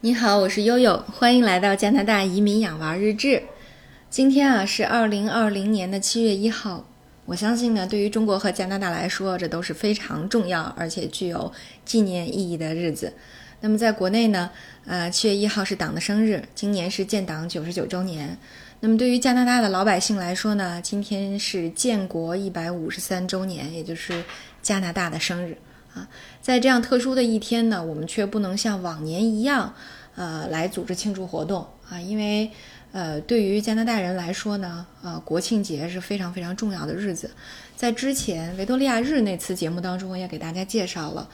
你好，我是悠悠，欢迎来到加拿大移民养娃日志。今天啊是二零二零年的七月一号，我相信呢，对于中国和加拿大来说，这都是非常重要而且具有纪念意义的日子。那么在国内呢，呃，七月一号是党的生日，今年是建党九十九周年。那么对于加拿大的老百姓来说呢，今天是建国一百五十三周年，也就是加拿大的生日啊。在这样特殊的一天呢，我们却不能像往年一样。呃，来组织庆祝活动啊，因为呃，对于加拿大人来说呢，呃，国庆节是非常非常重要的日子。在之前维多利亚日那次节目当中，我也给大家介绍了，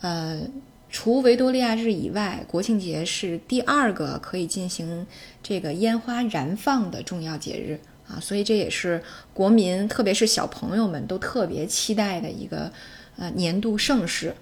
呃，除维多利亚日以外，国庆节是第二个可以进行这个烟花燃放的重要节日啊，所以这也是国民，特别是小朋友们都特别期待的一个呃年度盛事。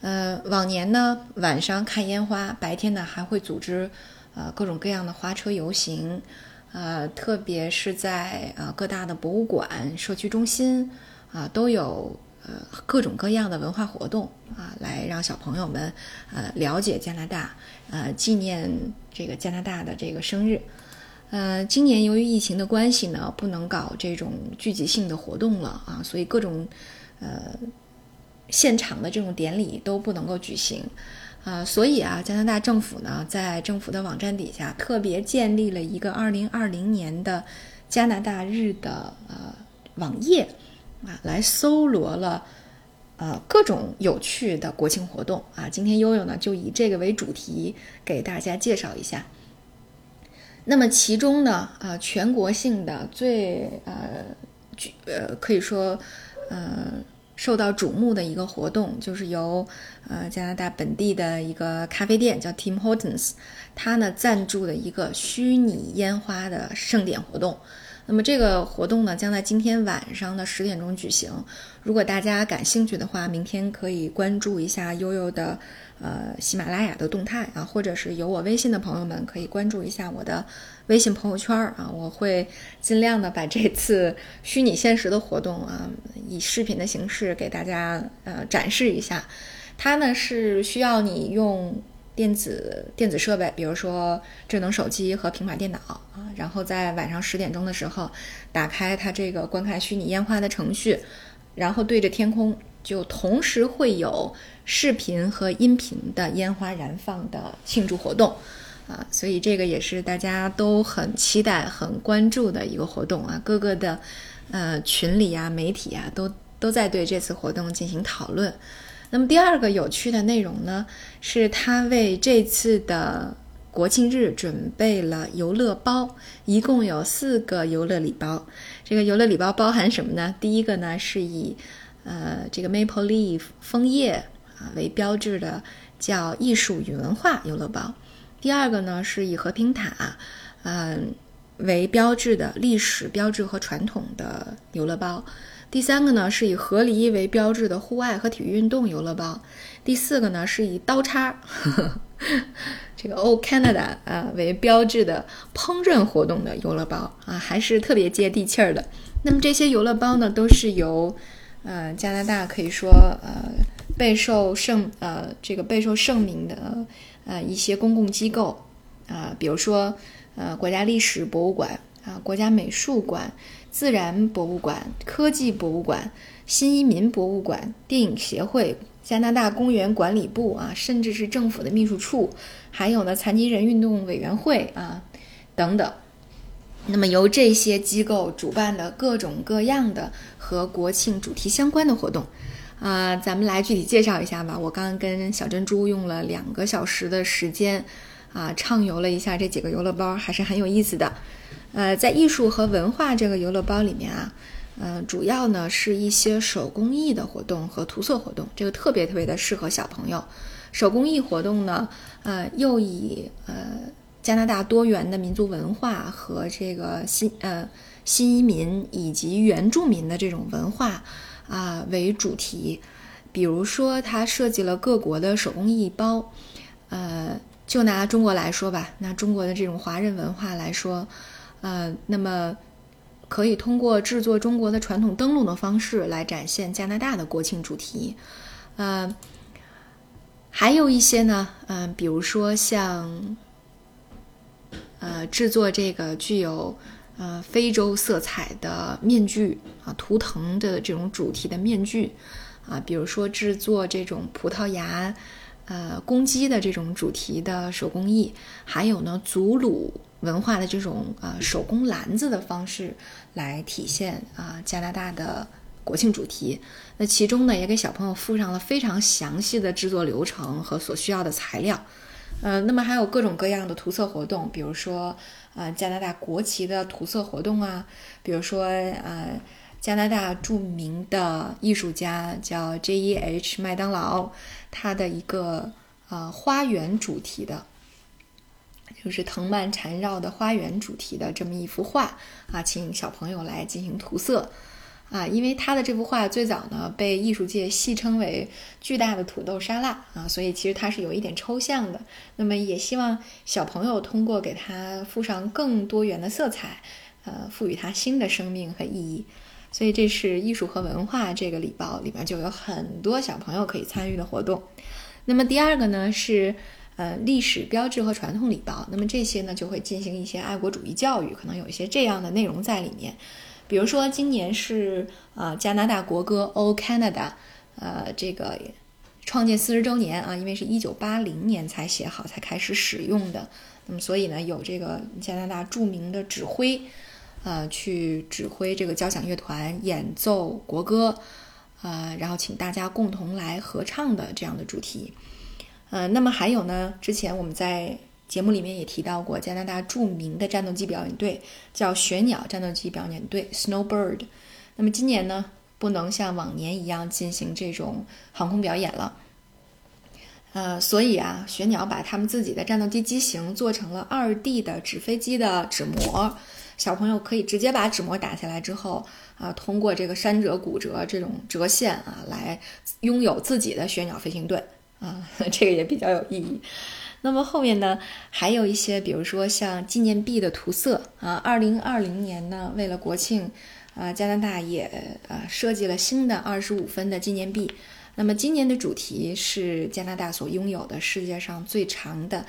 呃，往年呢晚上看烟花，白天呢还会组织呃各种各样的花车游行，呃，特别是在呃各大的博物馆、社区中心啊，都有呃各种各样的文化活动啊，来让小朋友们呃了解加拿大，呃纪念这个加拿大的这个生日。呃，今年由于疫情的关系呢，不能搞这种聚集性的活动了啊，所以各种呃。现场的这种典礼都不能够举行，啊，所以啊，加拿大政府呢，在政府的网站底下特别建立了一个二零二零年的加拿大日的呃网页，啊，来搜罗了呃各种有趣的国庆活动啊。今天悠悠呢就以这个为主题给大家介绍一下。那么其中呢，啊，全国性的最呃举呃可以说呃。受到瞩目的一个活动，就是由呃加拿大本地的一个咖啡店叫 Tim Hortons，它呢赞助的一个虚拟烟花的盛典活动。那么这个活动呢将在今天晚上的十点钟举行。如果大家感兴趣的话，明天可以关注一下悠悠的。呃，喜马拉雅的动态啊，或者是有我微信的朋友们，可以关注一下我的微信朋友圈啊，我会尽量的把这次虚拟现实的活动啊，以视频的形式给大家呃展示一下。它呢是需要你用电子电子设备，比如说智能手机和平板电脑啊，然后在晚上十点钟的时候打开它这个观看虚拟烟花的程序，然后对着天空。就同时会有视频和音频的烟花燃放的庆祝活动，啊，所以这个也是大家都很期待、很关注的一个活动啊。各个的呃群里啊、媒体啊，都都在对这次活动进行讨论。那么第二个有趣的内容呢，是他为这次的国庆日准备了游乐包，一共有四个游乐礼包。这个游乐礼包包含什么呢？第一个呢是以呃，这个 maple leaf 枫叶啊为标志的叫艺术与文化游乐包。第二个呢是以和平塔，嗯为标志的历史标志和传统的游乐包。第三个呢是以河狸为标志的户外和体育运动游乐包。第四个呢是以刀叉，呵 呵这个 Old Canada 啊为标志的烹饪活动的游乐包啊，还是特别接地气儿的。那么这些游乐包呢都是由呃，加拿大可以说呃备受盛呃这个备受盛名的呃一些公共机构啊，比如说呃国家历史博物馆啊、国家美术馆、自然博物馆、科技博物馆、新移民博物馆、电影协会、加拿大公园管理部啊，甚至是政府的秘书处，还有呢残疾人运动委员会啊等等。那么由这些机构主办的各种各样的和国庆主题相关的活动，啊，咱们来具体介绍一下吧。我刚刚跟小珍珠用了两个小时的时间，啊，畅游了一下这几个游乐包，还是很有意思的。呃，在艺术和文化这个游乐包里面啊，呃，主要呢是一些手工艺的活动和涂色活动，这个特别特别的适合小朋友。手工艺活动呢，呃，又以呃。加拿大多元的民族文化和这个新呃新移民以及原住民的这种文化啊为主题，比如说它设计了各国的手工艺包，呃，就拿中国来说吧，拿中国的这种华人文化来说，呃，那么可以通过制作中国的传统灯笼的方式来展现加拿大的国庆主题，呃。还有一些呢，嗯，比如说像，呃，制作这个具有呃非洲色彩的面具啊，图腾的这种主题的面具啊，比如说制作这种葡萄牙呃公鸡的这种主题的手工艺，还有呢，祖鲁文化的这种呃手工篮子的方式来体现啊加拿大的。国庆主题，那其中呢也给小朋友附上了非常详细的制作流程和所需要的材料，呃，那么还有各种各样的涂色活动，比如说呃加拿大国旗的涂色活动啊，比如说呃加拿大著名的艺术家叫 J.E.H. 麦当劳，他的一个呃花园主题的，就是藤蔓缠绕的花园主题的这么一幅画啊，请小朋友来进行涂色。啊，因为他的这幅画最早呢被艺术界戏称为“巨大的土豆沙拉”啊，所以其实它是有一点抽象的。那么也希望小朋友通过给它附上更多元的色彩，呃，赋予它新的生命和意义。所以这是艺术和文化这个礼包里面就有很多小朋友可以参与的活动。那么第二个呢是呃历史标志和传统礼包，那么这些呢就会进行一些爱国主义教育，可能有一些这样的内容在里面。比如说，今年是呃加拿大国歌《O Canada》，呃这个创建四十周年啊，因为是一九八零年才写好才开始使用的，那么所以呢有这个加拿大著名的指挥，呃去指挥这个交响乐团演奏国歌，呃然后请大家共同来合唱的这样的主题，呃那么还有呢，之前我们在。节目里面也提到过，加拿大著名的战斗机表演队叫雪鸟战斗机表演队 （Snowbird）。那么今年呢，不能像往年一样进行这种航空表演了。呃，所以啊，雪鸟把他们自己的战斗机机型做成了二 D 的纸飞机的纸模，小朋友可以直接把纸模打下来之后啊，通过这个山折、骨折这种折线啊，来拥有自己的雪鸟飞行队啊，这个也比较有意义。那么后面呢，还有一些，比如说像纪念币的涂色啊。二零二零年呢，为了国庆，啊，加拿大也呃设计了新的二十五分的纪念币。那么今年的主题是加拿大所拥有的世界上最长的，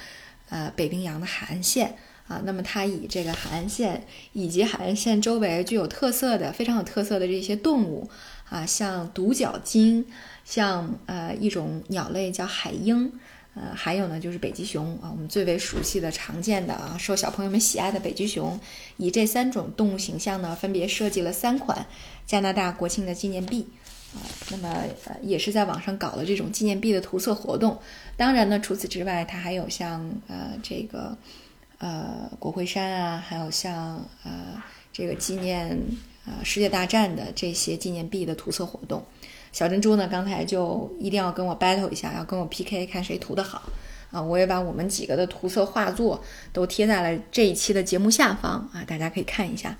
呃，北冰洋的海岸线啊。那么它以这个海岸线以及海岸线周围具有特色的、非常有特色的这些动物啊，像独角鲸，像呃一种鸟类叫海鹰。呃，还有呢，就是北极熊啊，我们最为熟悉的、常见的啊，受小朋友们喜爱的北极熊，以这三种动物形象呢，分别设计了三款加拿大国庆的纪念币啊。那么呃，也是在网上搞了这种纪念币的涂色活动。当然呢，除此之外，它还有像呃这个呃国会山啊，还有像呃这个纪念呃世界大战的这些纪念币的涂色活动。小珍珠呢？刚才就一定要跟我 battle 一下，要跟我 PK，看谁涂的好啊！我也把我们几个的涂色画作都贴在了这一期的节目下方啊，大家可以看一下。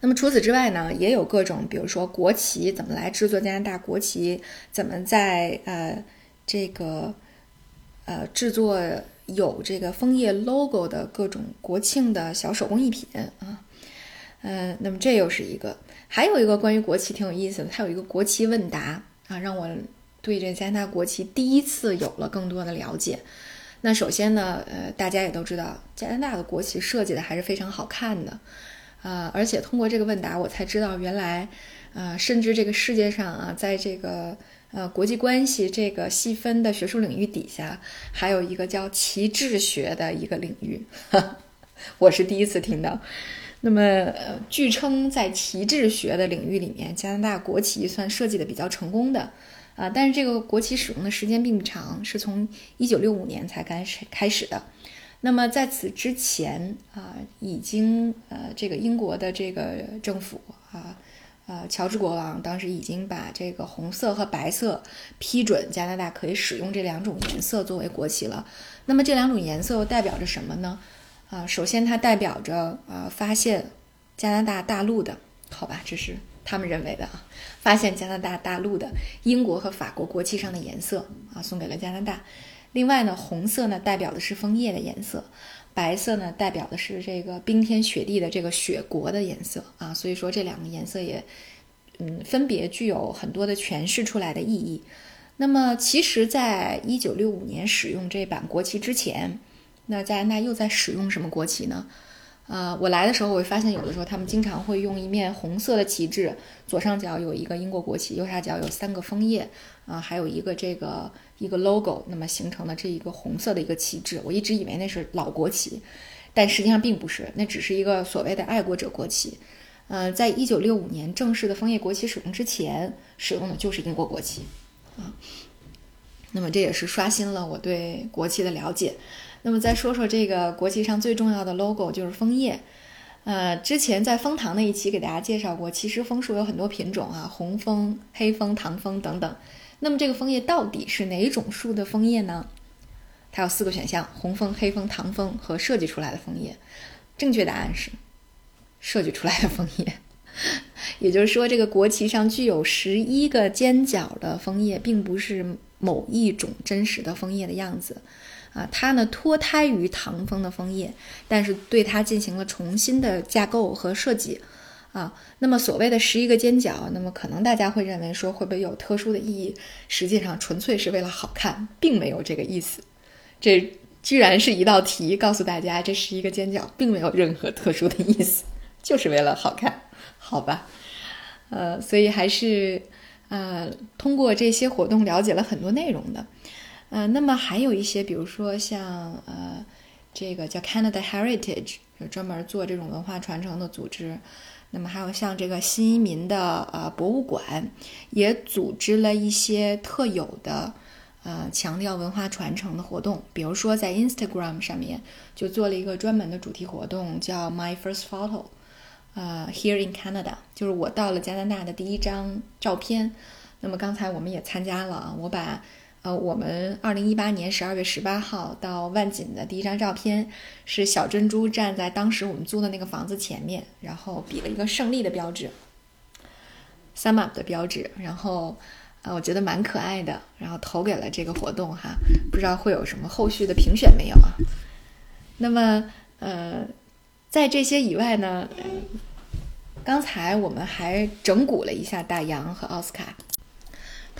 那么除此之外呢，也有各种，比如说国旗怎么来制作加拿大国旗，怎么在呃这个呃制作有这个枫叶 logo 的各种国庆的小手工艺品啊，嗯，那么这又是一个。还有一个关于国旗挺有意思的，它有一个国旗问答啊，让我对这加拿大国旗第一次有了更多的了解。那首先呢，呃，大家也都知道，加拿大的国旗设计的还是非常好看的，啊，而且通过这个问答，我才知道原来，呃，甚至这个世界上啊，在这个呃国际关系这个细分的学术领域底下，还有一个叫旗帜学的一个领域，我是第一次听到。那么，据称在旗帜学的领域里面，加拿大国旗算设计的比较成功的，啊，但是这个国旗使用的时间并不长，是从一九六五年才开始开始的。那么在此之前啊，已经呃，这个英国的这个政府啊，乔治国王当时已经把这个红色和白色批准加拿大可以使用这两种颜色作为国旗了。那么这两种颜色又代表着什么呢？啊，首先它代表着啊，发现加拿大大陆的，好吧，这是他们认为的啊，发现加拿大大陆的英国和法国国旗上的颜色啊，送给了加拿大。另外呢，红色呢代表的是枫叶的颜色，白色呢代表的是这个冰天雪地的这个雪国的颜色啊，所以说这两个颜色也嗯分别具有很多的诠释出来的意义。那么，其实，在一九六五年使用这版国旗之前，那加拿大又在使用什么国旗呢？呃，我来的时候，我会发现有的时候他们经常会用一面红色的旗帜，左上角有一个英国国旗，右下角有三个枫叶，啊，还有一个这个一个 logo，那么形成了这一个红色的一个旗帜。我一直以为那是老国旗，但实际上并不是，那只是一个所谓的爱国者国旗。呃，在一九六五年正式的枫叶国旗使用之前，使用的就是英国国旗，啊，那么这也是刷新了我对国旗的了解。那么再说说这个国旗上最重要的 logo 就是枫叶，呃，之前在枫糖那一期给大家介绍过，其实枫树有很多品种啊，红枫、黑枫、糖枫等等。那么这个枫叶到底是哪种树的枫叶呢？它有四个选项：红枫、黑枫、糖枫和设计出来的枫叶。正确答案是设计出来的枫叶，也就是说，这个国旗上具有十一个尖角的枫叶，并不是某一种真实的枫叶的样子。啊，它呢脱胎于唐风的枫叶，但是对它进行了重新的架构和设计。啊，那么所谓的十一个尖角，那么可能大家会认为说会不会有特殊的意义？实际上纯粹是为了好看，并没有这个意思。这居然是一道题，告诉大家这十一个尖角并没有任何特殊的意思，就是为了好看，好吧？呃，所以还是呃通过这些活动了解了很多内容的。呃，那么还有一些，比如说像呃，这个叫 Canada Heritage，就专门做这种文化传承的组织。那么还有像这个新移民的呃博物馆，也组织了一些特有的呃强调文化传承的活动。比如说在 Instagram 上面就做了一个专门的主题活动，叫 My First Photo，呃，Here in Canada，就是我到了加拿大的第一张照片。那么刚才我们也参加了啊，我把。呃，我们二零一八年十二月十八号到万锦的第一张照片是小珍珠站在当时我们租的那个房子前面，然后比了一个胜利的标志，sum up 的标志，然后呃，我觉得蛮可爱的，然后投给了这个活动哈，不知道会有什么后续的评选没有啊？那么呃，在这些以外呢，刚才我们还整蛊了一下大洋和奥斯卡。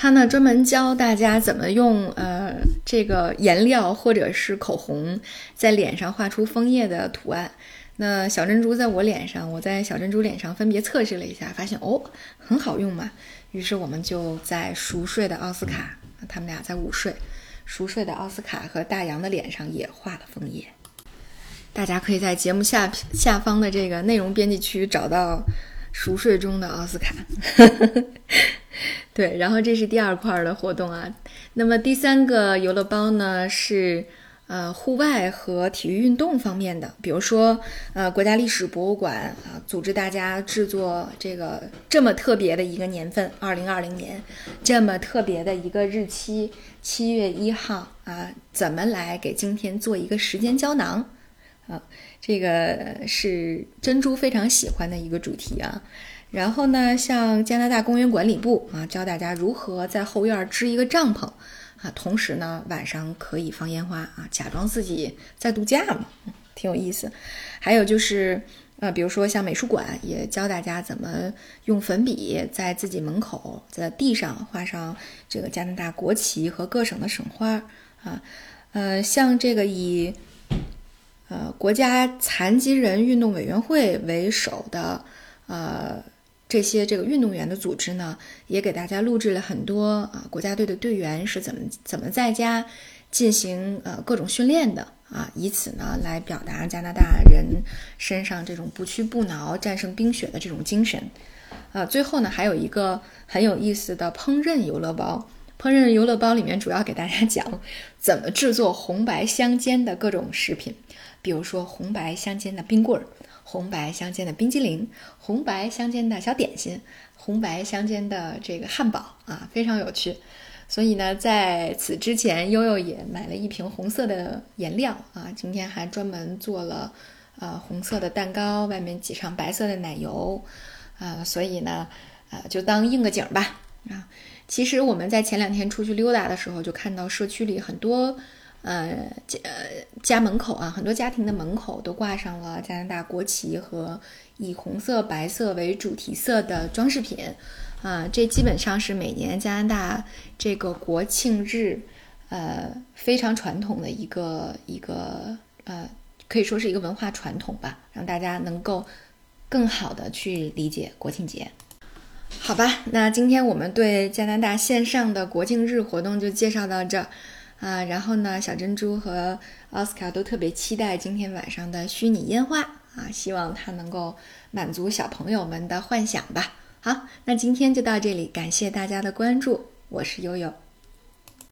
他呢专门教大家怎么用呃这个颜料或者是口红在脸上画出枫叶的图案。那小珍珠在我脸上，我在小珍珠脸上分别测试了一下，发现哦很好用嘛。于是我们就在熟睡的奥斯卡，他们俩在午睡，熟睡的奥斯卡和大洋的脸上也画了枫叶。大家可以在节目下下方的这个内容编辑区找到熟睡中的奥斯卡。对，然后这是第二块的活动啊。那么第三个游乐包呢是呃户外和体育运动方面的，比如说呃国家历史博物馆啊组织大家制作这个这么特别的一个年份，二零二零年这么特别的一个日期，七月一号啊，怎么来给今天做一个时间胶囊啊？这个是珍珠非常喜欢的一个主题啊。然后呢，像加拿大公园管理部啊，教大家如何在后院支一个帐篷啊，同时呢，晚上可以放烟花啊，假装自己在度假嘛，挺有意思。还有就是，呃，比如说像美术馆也教大家怎么用粉笔在自己门口在地上画上这个加拿大国旗和各省的省花啊，呃，像这个以呃国家残疾人运动委员会为首的呃。这些这个运动员的组织呢，也给大家录制了很多啊，国家队的队员是怎么怎么在家进行呃各种训练的啊，以此呢来表达加拿大人身上这种不屈不挠、战胜冰雪的这种精神啊。最后呢，还有一个很有意思的烹饪游乐包，烹饪游乐包里面主要给大家讲 怎么制作红白相间的各种食品，比如说红白相间的冰棍儿。红白相间的冰激凌，红白相间的小点心，红白相间的这个汉堡啊，非常有趣。所以呢，在此之前，悠悠也买了一瓶红色的颜料啊，今天还专门做了呃红色的蛋糕，外面挤上白色的奶油啊，所以呢，呃，就当应个景吧啊。其实我们在前两天出去溜达的时候，就看到社区里很多。呃，家家门口啊，很多家庭的门口都挂上了加拿大国旗和以红色、白色为主题色的装饰品，啊，这基本上是每年加拿大这个国庆日，呃，非常传统的一个一个呃，可以说是一个文化传统吧，让大家能够更好的去理解国庆节。好吧，那今天我们对加拿大线上的国庆日活动就介绍到这儿啊。然后呢，小珍珠和奥斯卡都特别期待今天晚上的虚拟烟花啊，希望它能够满足小朋友们的幻想吧。好，那今天就到这里，感谢大家的关注，我是悠悠。